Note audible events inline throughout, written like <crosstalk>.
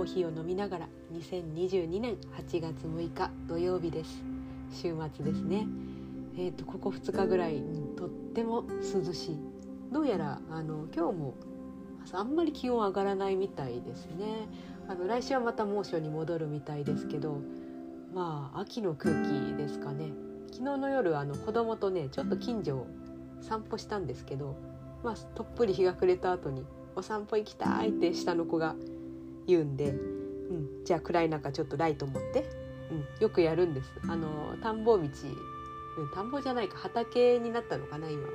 コーヒーを飲みながら2022年8月6日土曜日です。週末ですね。えーと、ここ2日ぐらい、とっても涼しい。どうやらあの今日もあんまり気温上がらないみたいですね。あの来週はまた猛暑に戻るみたいですけどまあ秋の空気ですかね。昨日の夜あの子供とねちょっと近所を散歩したんですけど、まあ、とっぷり日が暮れた後に「お散歩行きたい」って下の子が言うんで、うん、じゃあ暗い中ちょっとライト持って、うん、よくやるんです。あの田んぼ道、うん、田んぼじゃないか。畑になったのかな今は。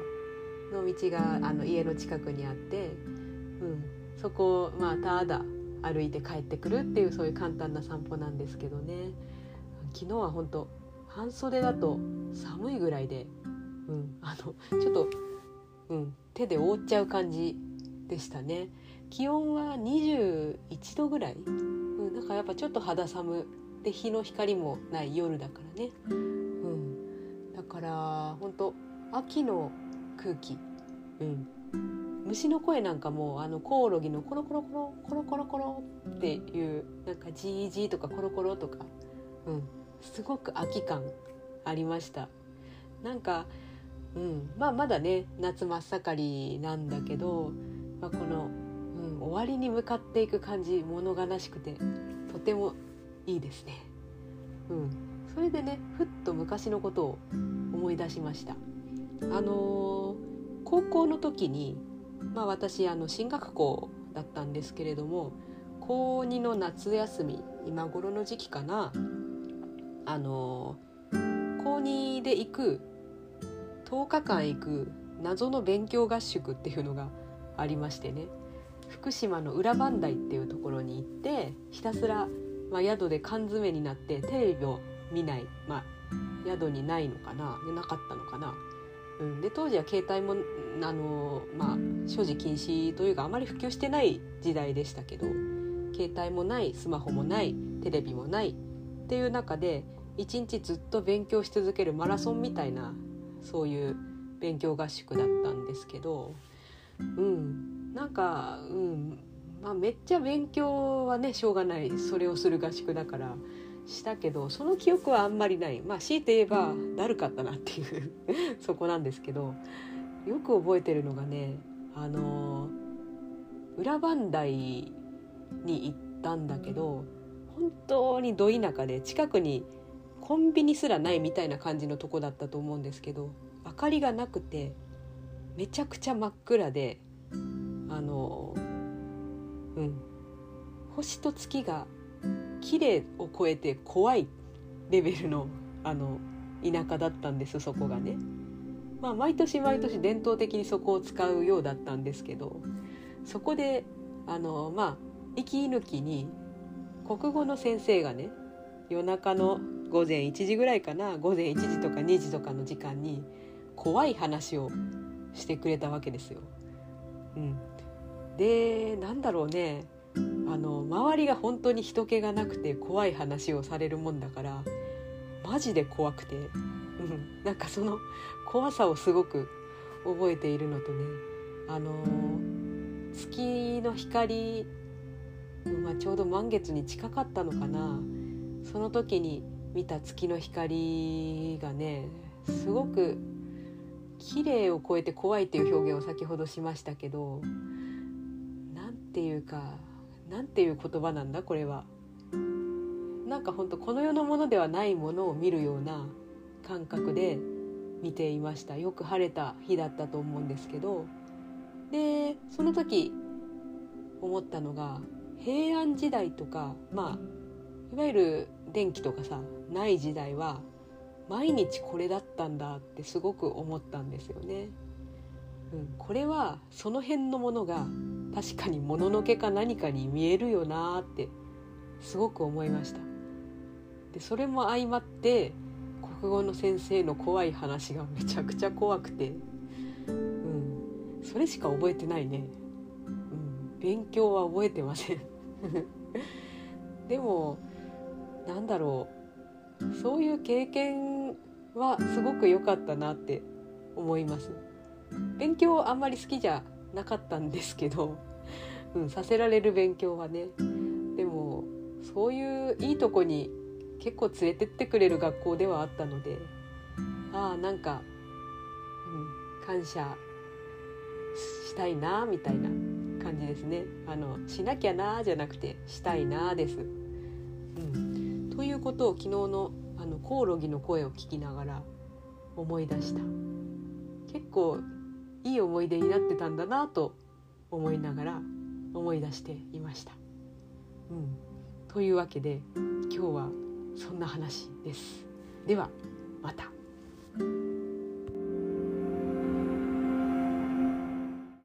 の道があの家の近くにあって、うん、そこをまあただ歩いて帰ってくるっていうそういう簡単な散歩なんですけどね。昨日は本当半袖だと寒いぐらいで、うん、あのちょっと、うん、手で覆っちゃう感じでしたね。気温は21度ぐらい、うん、だからやっぱちょっと肌寒で日の光もない夜だからね、うん、だから本当秋の空気、うん、虫の声なんかもあのコオロギのコロコロコロコロコロコロっていうなんかジージーとかコロコロとか、うん、すごく秋感ありました。なんか、うん、まあまだね夏真っ盛りなんだけど、まあ、この、終わりに向かっていく感じ物悲しくてとてもいいですね。うん、それでねふっと昔のことを思い出しました。あのー、高校の時に、まあ、私あの進学校だったんですけれども高2の夏休み今頃の時期かなあの高2で行く10日間行く謎の勉強合宿っていうのがありましてね福島の裏磐梯っていうところに行ってひたすら、まあ、宿で缶詰になってテレビを見ない、まあ、宿にないのかななかったのかな。うん、で当時は携帯もあの、まあ、所持禁止というかあまり普及してない時代でしたけど携帯もないスマホもないテレビもないっていう中で一日ずっと勉強し続けるマラソンみたいなそういう勉強合宿だったんですけどうんなんかうん。まあめっちゃ勉強はねしょうがない。それをする合宿だからしたけどその記憶はあんまりない。まあ強いて言えばだるかったなっていう <laughs> そこなんですけどよく覚えてるのがねあの裏磐梯に行ったんだけど本当にど田舎で近くにコンビニすらないみたいな感じのとこだったと思うんですけど明かりがなくてめちゃくちゃ真っ暗であのうん星と月が綺麗を超えて怖いレベルのあの田舎だったんですそこがね。まあ毎年毎年伝統的にそこを使うようだったんですけどそこであのまあ息抜きに国語の先生がね夜中の午前1時ぐらいかな午前1時とか2時とかの時間に怖い話をしてくれたわけですよ。うん、でなんだろうね。あの周りが本当に人気がなくて怖い話をされるもんだからマジで怖くて、うん、なんかその怖さをすごく覚えているのとねあの月の光、まあ、ちょうど満月に近かったのかな。その時に見た月の光がねすごく綺麗を超えて怖いっていう表現を先ほどしましたけどていうか何ていう言葉なんだこれは。なんかほんとこの世のものではないものを見るような感覚で見ていましたよく晴れた日だったと思うんですけどでその時思ったのが平安時代とかまあいわゆる電気とかさない時代は毎日これだったんだってすごく思ったんですよね。うん、これはその辺のものが確かにもののけか何かに見えるよなってすごく思いました。でそれも相まって国語の先生の怖い話がめちゃくちゃ怖くて、うん、それしか覚えてないね。うん、勉強は覚えてません。<laughs> でもなんだろう。そういう経験はすごく良かったなって思います。勉強あんまり好きじゃなかったんですけど、うん、させられる勉強はね。でもそういういいとこに結構連れてってくれる学校ではあったのでああなんか、うん、感謝したいなみたいな感じですね。あのしなきゃなじゃなくてしたいなです。うん、ということを昨日のあのコオロギの声を聞きながら思い出した。結構いい思い出になってたんだなと思いながら思い出していました。うん、というわけで今日はそんな話です。ではまた。